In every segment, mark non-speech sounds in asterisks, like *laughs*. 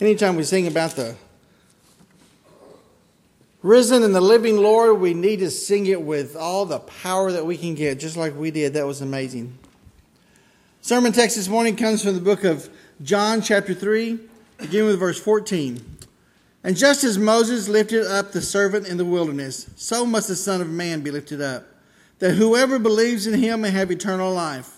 Anytime we sing about the risen and the living Lord, we need to sing it with all the power that we can get, just like we did. That was amazing. Sermon text this morning comes from the book of John, chapter 3, beginning with verse 14. And just as Moses lifted up the servant in the wilderness, so must the Son of Man be lifted up, that whoever believes in him may have eternal life.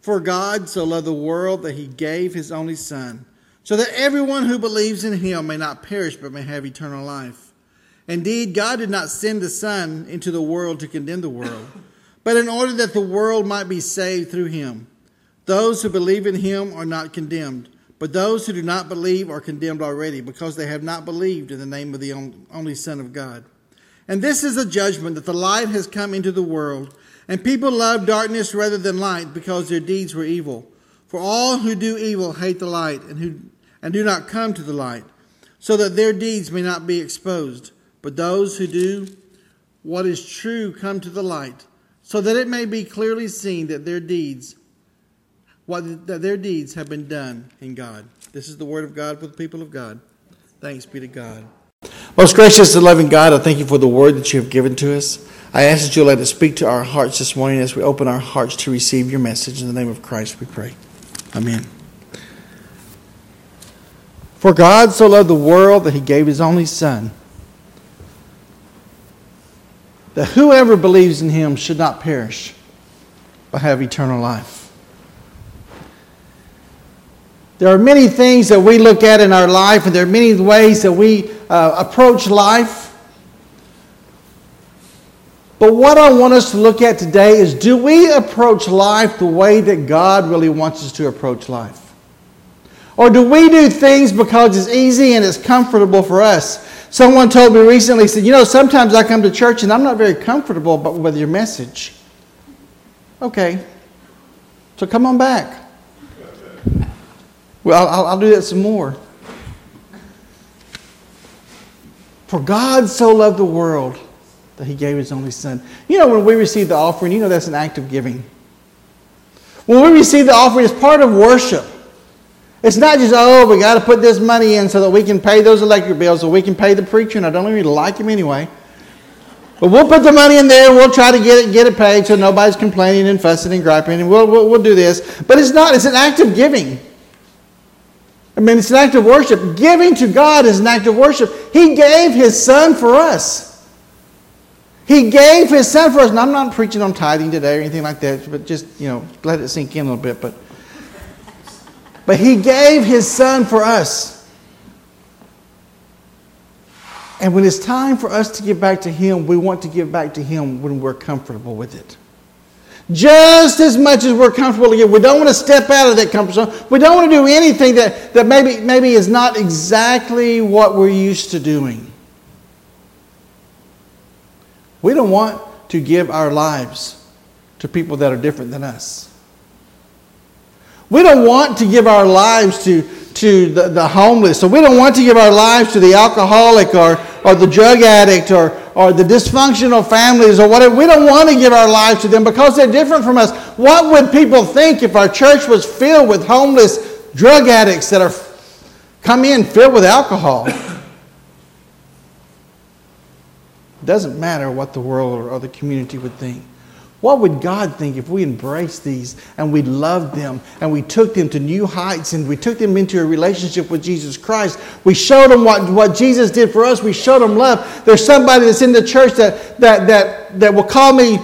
For God so loved the world that he gave his only Son so that everyone who believes in him may not perish but may have eternal life. Indeed, God did not send the Son into the world to condemn the world, *laughs* but in order that the world might be saved through him. Those who believe in him are not condemned, but those who do not believe are condemned already, because they have not believed in the name of the only Son of God. And this is the judgment that the light has come into the world, and people love darkness rather than light because their deeds were evil. For all who do evil hate the light and, who, and do not come to the light, so that their deeds may not be exposed. But those who do what is true come to the light, so that it may be clearly seen that their deeds, what, that their deeds have been done in God. This is the word of God for the people of God. Thanks be to God. Most gracious and loving God, I thank you for the word that you have given to us. I ask that you let it speak to our hearts this morning as we open our hearts to receive your message. In the name of Christ, we pray. Amen. For God so loved the world that he gave his only Son, that whoever believes in him should not perish, but have eternal life. There are many things that we look at in our life, and there are many ways that we uh, approach life. But what I want us to look at today is do we approach life the way that God really wants us to approach life? Or do we do things because it's easy and it's comfortable for us? Someone told me recently, said, You know, sometimes I come to church and I'm not very comfortable but with your message. Okay, so come on back. Well, I'll, I'll do that some more. For God so loved the world that he gave his only son. You know, when we receive the offering, you know that's an act of giving. When we receive the offering, it's part of worship. It's not just, oh, we got to put this money in so that we can pay those electric bills, so we can pay the preacher, and I don't even like him anyway. But we'll put the money in there, and we'll try to get it, get it paid so nobody's complaining and fussing and griping, and we'll, we'll, we'll do this. But it's not, it's an act of giving. I mean, it's an act of worship. Giving to God is an act of worship. He gave His Son for us. He gave his son for us. And I'm not preaching on tithing today or anything like that, but just, you know, let it sink in a little bit. But, but he gave his son for us. And when it's time for us to give back to him, we want to give back to him when we're comfortable with it. Just as much as we're comfortable to give. We don't want to step out of that comfort zone. We don't want to do anything that, that maybe, maybe is not exactly what we're used to doing. We don't want to give our lives to people that are different than us. We don't want to give our lives to, to the, the homeless. So we don't want to give our lives to the alcoholic or, or the drug addict or, or the dysfunctional families or whatever. We don't want to give our lives to them because they're different from us. What would people think if our church was filled with homeless drug addicts that are come in filled with alcohol? It doesn't matter what the world or the community would think. What would God think if we embraced these and we loved them and we took them to new heights and we took them into a relationship with Jesus Christ? We showed them what, what Jesus did for us. We showed them love. There's somebody that's in the church that, that, that, that will call me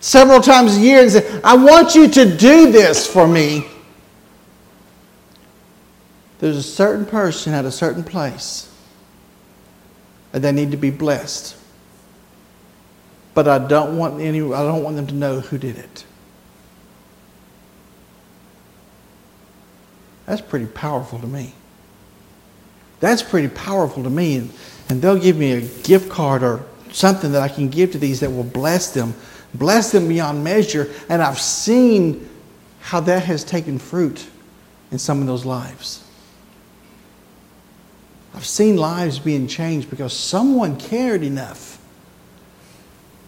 several times a year and say, I want you to do this for me. There's a certain person at a certain place and they need to be blessed but I don't want any I don't want them to know who did it. That's pretty powerful to me. That's pretty powerful to me. And, and they'll give me a gift card or something that I can give to these that will bless them, bless them beyond measure. And I've seen how that has taken fruit in some of those lives. I've seen lives being changed because someone cared enough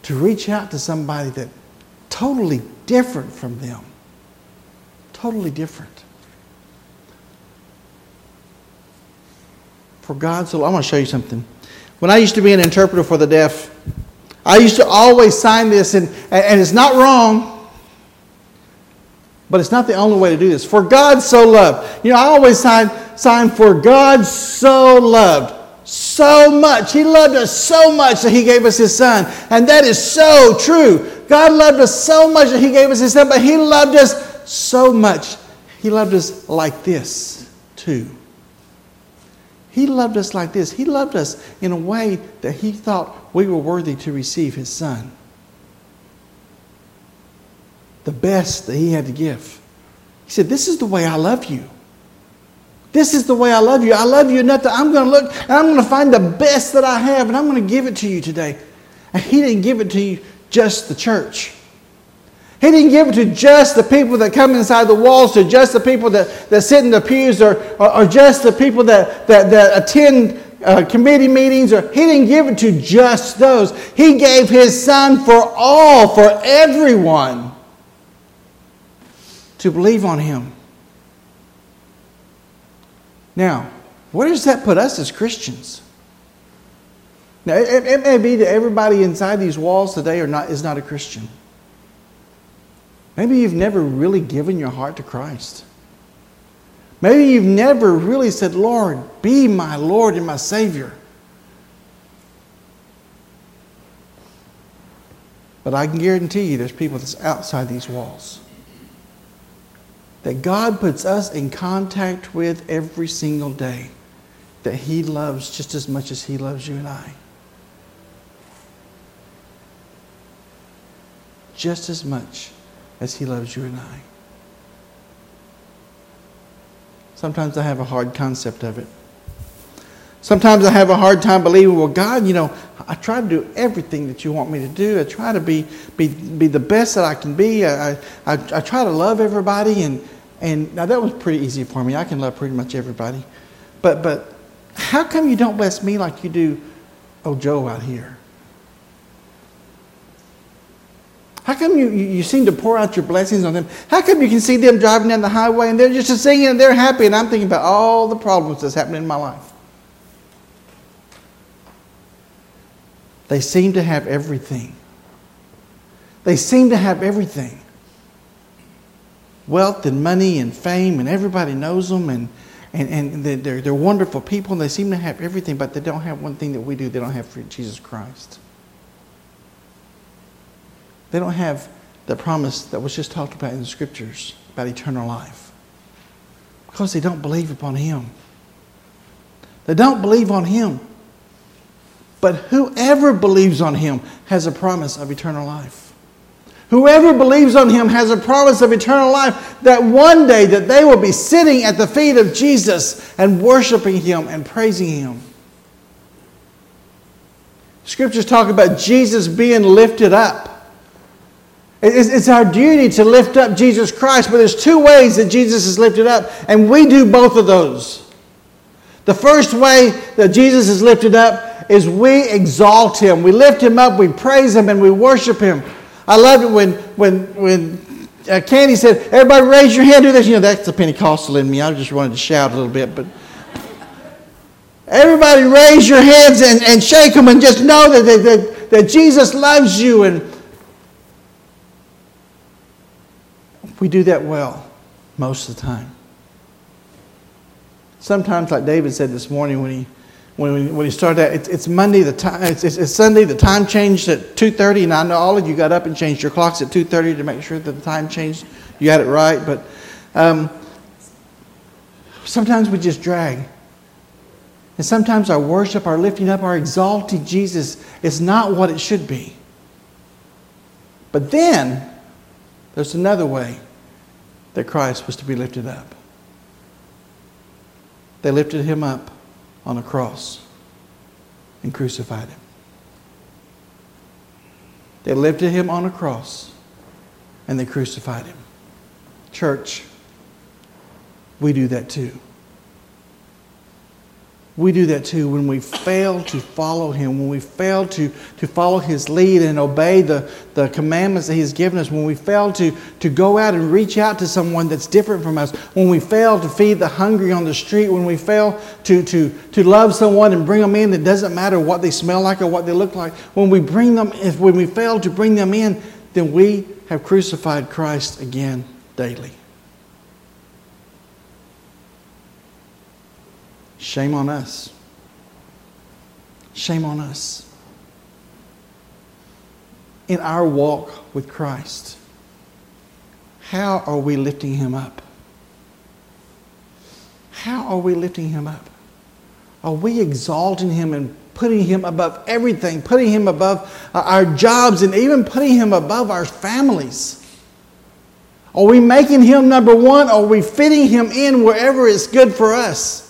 to reach out to somebody that totally different from them. Totally different. For God so I want to show you something. When I used to be an interpreter for the deaf, I used to always sign this, and, and it's not wrong, but it's not the only way to do this. For God so loved. You know, I always sign, sign for God so loved. So much. He loved us so much that He gave us His Son. And that is so true. God loved us so much that He gave us His Son, but He loved us so much. He loved us like this, too. He loved us like this. He loved us in a way that He thought we were worthy to receive His Son. The best that He had to give. He said, This is the way I love you. This is the way I love you. I love you enough that I'm going to look and I'm going to find the best that I have and I'm going to give it to you today. And He didn't give it to you just the church. He didn't give it to just the people that come inside the walls, to just the people that, that sit in the pews, or, or, or just the people that, that, that attend uh, committee meetings. Or, he didn't give it to just those. He gave His Son for all, for everyone to believe on Him. Now, where does that put us as Christians? Now, it, it may be that everybody inside these walls today are not, is not a Christian. Maybe you've never really given your heart to Christ. Maybe you've never really said, Lord, be my Lord and my Savior. But I can guarantee you there's people that's outside these walls that God puts us in contact with every single day, that He loves just as much as He loves you and I. Just as much as He loves you and I. Sometimes I have a hard concept of it. Sometimes I have a hard time believing, well, God, you know, I try to do everything that you want me to do. I try to be, be, be the best that I can be. I, I, I try to love everybody, and, and now that was pretty easy for me. I can love pretty much everybody. But, but how come you don't bless me like you do old Joe out here? How come you, you, seem to pour out your blessings on them? How come you can see them driving down the highway and they're just singing and they're happy and I'm thinking about all the problems that's happening in my life? They seem to have everything. They seem to have everything wealth and money and fame, and everybody knows them, and, and, and they're, they're wonderful people, and they seem to have everything, but they don't have one thing that we do. They don't have Jesus Christ. They don't have the promise that was just talked about in the scriptures about eternal life because they don't believe upon Him. They don't believe on Him. But whoever believes on Him has a promise of eternal life. Whoever believes on him has a promise of eternal life that one day that they will be sitting at the feet of Jesus and worshiping him and praising him. Scriptures talk about Jesus being lifted up. It's our duty to lift up Jesus Christ, but there's two ways that Jesus is lifted up, and we do both of those. The first way that Jesus is lifted up is we exalt him. We lift him up, we praise him, and we worship him. I loved it when, when, when uh, Candy said, Everybody raise your hand, do this. You know, that's the Pentecostal in me. I just wanted to shout a little bit, but. Everybody raise your hands and, and shake them and just know that, that, that, that Jesus loves you. And we do that well most of the time. Sometimes, like David said this morning when he when, when he started out, it's, it's Monday, the time, it's, it's, it's, Sunday, the time changed at 2.30, and I know all of you got up and changed your clocks at 2.30 to make sure that the time changed. You got it right, but um, sometimes we just drag. And sometimes our worship, our lifting up, our exalting Jesus is not what it should be. But then, there's another way that Christ was to be lifted up. They lifted him up on a cross and crucified him. They lifted him on a cross and they crucified him. Church, we do that too. We do that too when we fail to follow him, when we fail to, to follow his lead and obey the, the commandments that he's given us, when we fail to, to go out and reach out to someone that's different from us, when we fail to feed the hungry on the street, when we fail to, to, to love someone and bring them in, it doesn't matter what they smell like or what they look like, when we bring them, if when we fail to bring them in, then we have crucified Christ again daily. Shame on us. Shame on us. In our walk with Christ, how are we lifting him up? How are we lifting him up? Are we exalting him and putting him above everything, putting him above our jobs, and even putting him above our families? Are we making him number one? Are we fitting him in wherever it's good for us?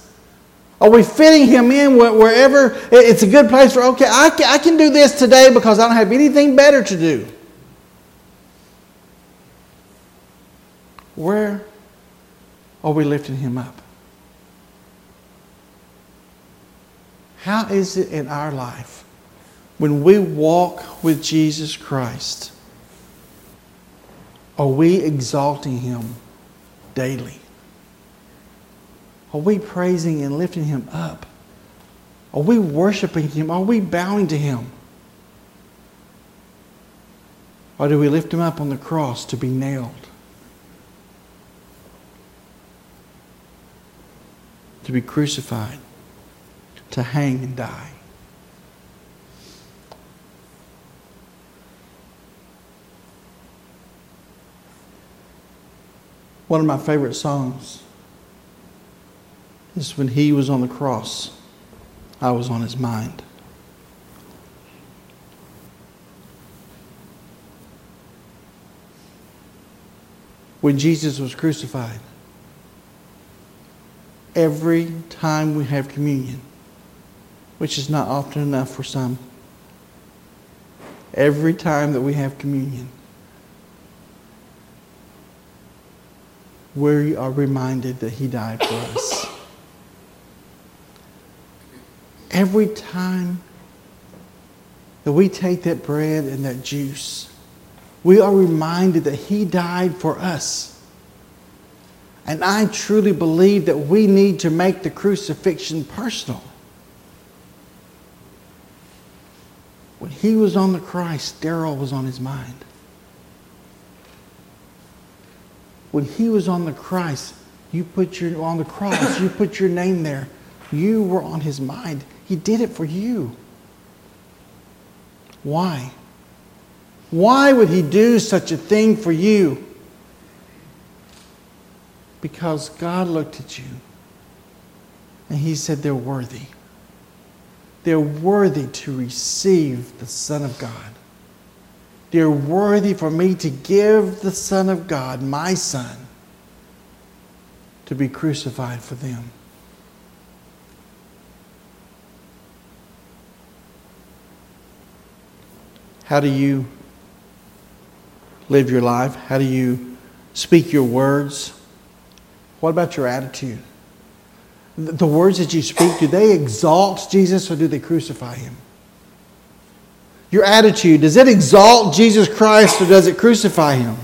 Are we fitting him in wherever it's a good place for, okay, I can, I can do this today because I don't have anything better to do? Where are we lifting him up? How is it in our life when we walk with Jesus Christ? Are we exalting him daily? Are we praising and lifting him up? Are we worshiping him? Are we bowing to him? Or do we lift him up on the cross to be nailed? To be crucified, to hang and die. One of my favorite songs is when he was on the cross, I was on his mind. When Jesus was crucified, every time we have communion, which is not often enough for some, every time that we have communion, we are reminded that he died for us. Every time that we take that bread and that juice, we are reminded that He died for us. And I truly believe that we need to make the crucifixion personal. When he was on the Christ, Daryl was on his mind. When he was on the Christ, you put your on the cross, you put your name there. You were on his mind. He did it for you. Why? Why would He do such a thing for you? Because God looked at you and He said, They're worthy. They're worthy to receive the Son of God. They're worthy for me to give the Son of God, my Son, to be crucified for them. How do you live your life? How do you speak your words? What about your attitude? The words that you speak, do they exalt Jesus or do they crucify him? Your attitude, does it exalt Jesus Christ or does it crucify him?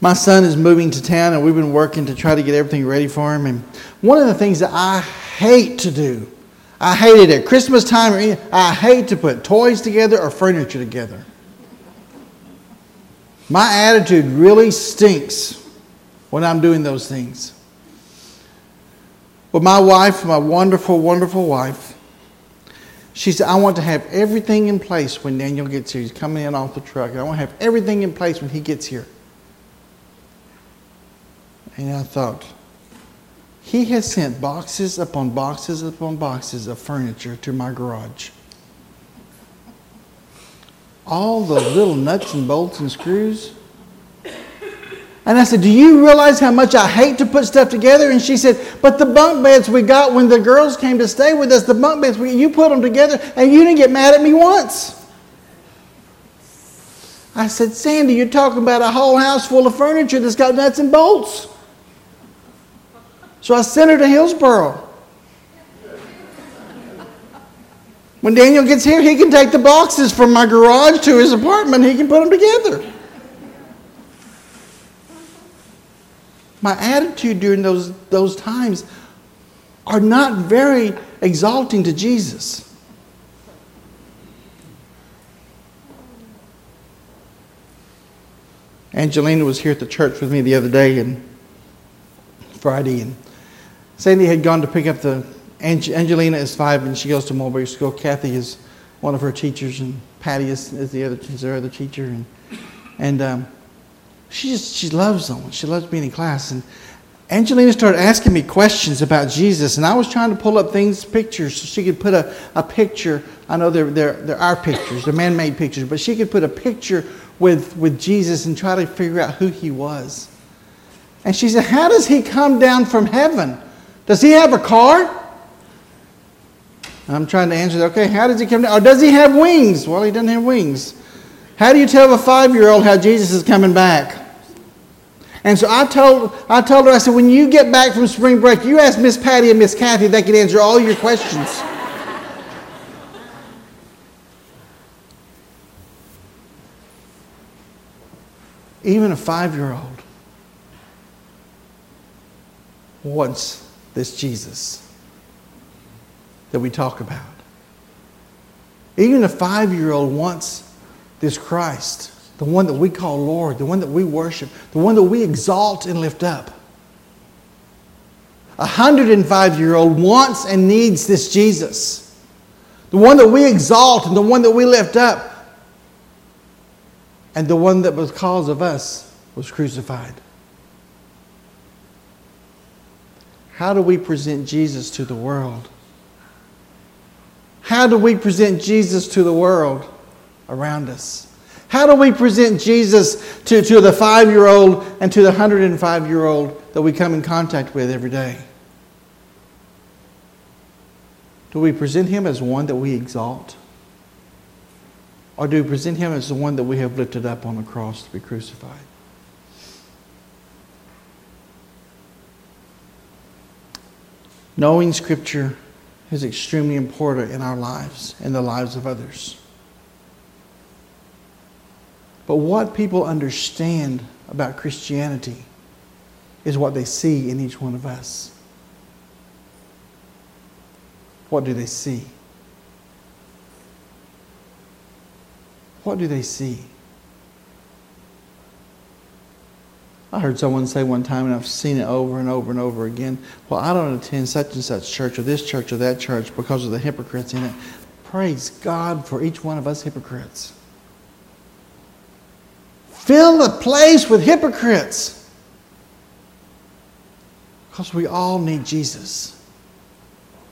My son is moving to town and we've been working to try to get everything ready for him. And one of the things that I hate to do I hate it at Christmas time or I hate to put toys together or furniture together. My attitude really stinks when I'm doing those things. But my wife, my wonderful, wonderful wife, she said, I want to have everything in place when Daniel gets here. He's coming in off the truck. I want to have everything in place when he gets here. And I thought, he has sent boxes upon boxes upon boxes of furniture to my garage. All the little nuts and bolts and screws. And I said, Do you realize how much I hate to put stuff together? And she said, But the bunk beds we got when the girls came to stay with us, the bunk beds, we, you put them together and you didn't get mad at me once. I said, Sandy, you're talking about a whole house full of furniture that's got nuts and bolts. So I sent her to Hillsboro. When Daniel gets here, he can take the boxes from my garage to his apartment. He can put them together. My attitude during those, those times are not very exalting to Jesus. Angelina was here at the church with me the other day and Friday, and Sandy had gone to pick up the Angelina is five and she goes to Mulberry School. Kathy is one of her teachers, and Patty is, is the other is their other teacher, and and um, she just she loves them. She loves being in class, and Angelina started asking me questions about Jesus, and I was trying to pull up things, pictures, so she could put a, a picture. I know they're, they're, they're our pictures, they're man made pictures, but she could put a picture with, with Jesus and try to figure out who he was. And she said, How does he come down from heaven? Does he have a car? I'm trying to answer that. Okay, how does he come down? Or does he have wings? Well, he doesn't have wings. How do you tell a five year old how Jesus is coming back? And so I told, I told her, I said, when you get back from spring break, you ask Miss Patty and Miss Kathy, they can answer all your questions. Even a five year old wants this Jesus that we talk about. Even a five year old wants this Christ the one that we call Lord, the one that we worship, the one that we exalt and lift up. A 105 year old wants and needs this Jesus, the one that we exalt and the one that we lift up, and the one that, was because of us, was crucified. How do we present Jesus to the world? How do we present Jesus to the world around us? How do we present Jesus to, to the five year old and to the 105 year old that we come in contact with every day? Do we present him as one that we exalt? Or do we present him as the one that we have lifted up on the cross to be crucified? Knowing Scripture is extremely important in our lives and the lives of others. But what people understand about Christianity is what they see in each one of us. What do they see? What do they see? I heard someone say one time, and I've seen it over and over and over again. Well, I don't attend such and such church or this church or that church because of the hypocrites in it. Praise God for each one of us hypocrites. Fill the place with hypocrites. Because we all need Jesus.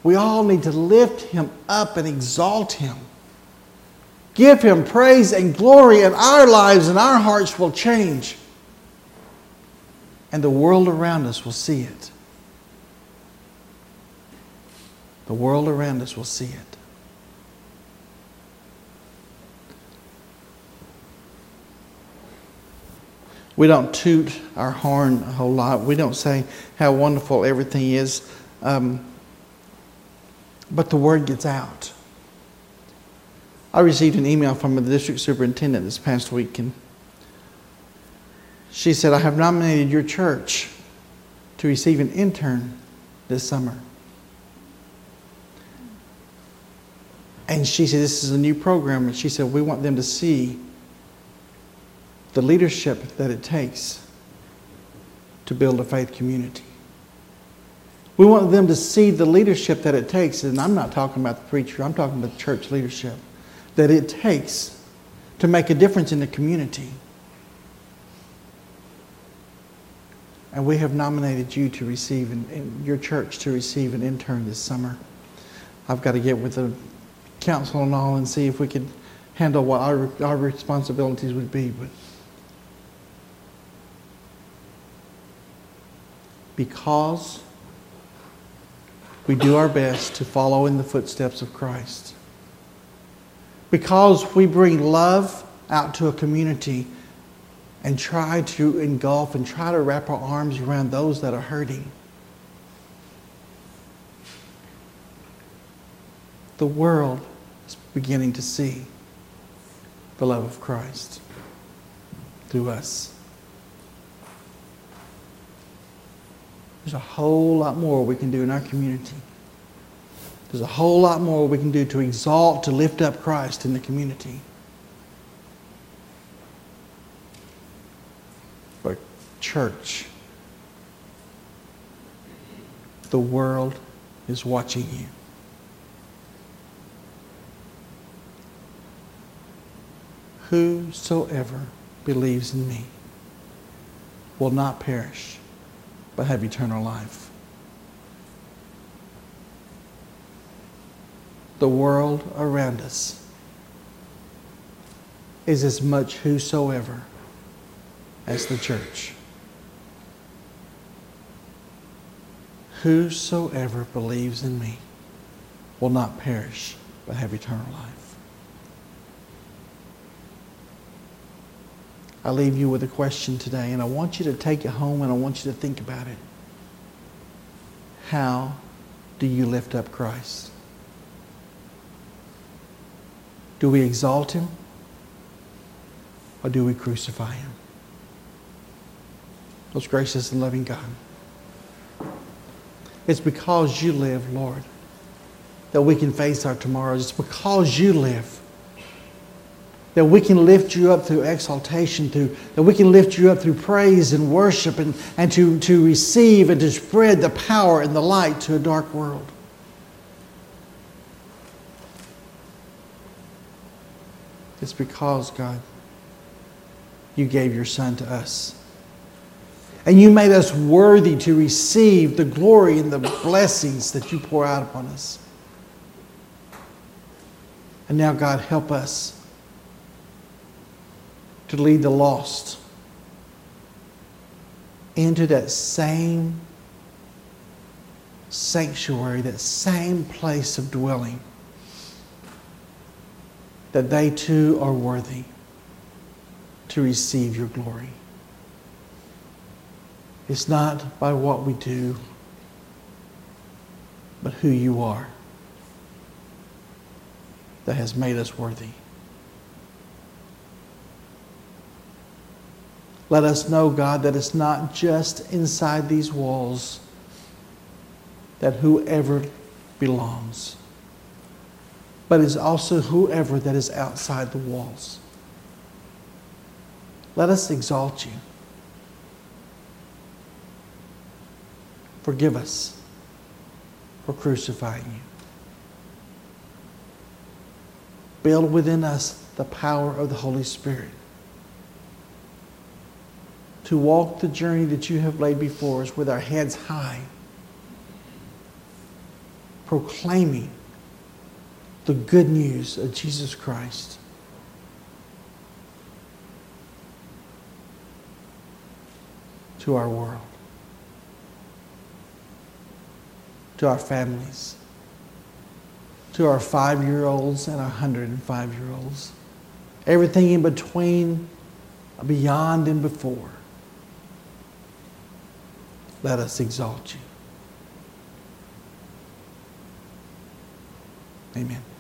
We all need to lift him up and exalt him. Give him praise and glory, and our lives and our hearts will change. And the world around us will see it. The world around us will see it. We don't toot our horn a whole lot. We don't say how wonderful everything is. Um, but the word gets out. I received an email from the district superintendent this past week, and she said, I have nominated your church to receive an intern this summer. And she said, This is a new program. And she said, We want them to see the leadership that it takes to build a faith community. We want them to see the leadership that it takes, and I'm not talking about the preacher, I'm talking about the church leadership, that it takes to make a difference in the community. And we have nominated you to receive, an, your church to receive an intern this summer. I've got to get with the council and all and see if we could handle what our, our responsibilities would be. But because we do our best to follow in the footsteps of Christ. Because we bring love out to a community and try to engulf and try to wrap our arms around those that are hurting. The world is beginning to see the love of Christ through us. There's a whole lot more we can do in our community. There's a whole lot more we can do to exalt, to lift up Christ in the community. Church, the world is watching you. Whosoever believes in me will not perish, but have eternal life. The world around us is as much whosoever as the church. Whosoever believes in me will not perish, but have eternal life. I leave you with a question today, and I want you to take it home and I want you to think about it. How do you lift up Christ? Do we exalt him or do we crucify him? Most gracious and loving God. It's because you live, Lord, that we can face our tomorrows. It's because you live that we can lift you up through exaltation, through, that we can lift you up through praise and worship and, and to, to receive and to spread the power and the light to a dark world. It's because, God, you gave your Son to us. And you made us worthy to receive the glory and the blessings that you pour out upon us. And now, God, help us to lead the lost into that same sanctuary, that same place of dwelling, that they too are worthy to receive your glory. It's not by what we do, but who you are that has made us worthy. Let us know, God, that it's not just inside these walls that whoever belongs, but it's also whoever that is outside the walls. Let us exalt you. Forgive us for crucifying you. Build within us the power of the Holy Spirit to walk the journey that you have laid before us with our heads high, proclaiming the good news of Jesus Christ. To our world, to our families, to our five year olds and our 105 year olds, everything in between, beyond, and before let us exalt you. Amen.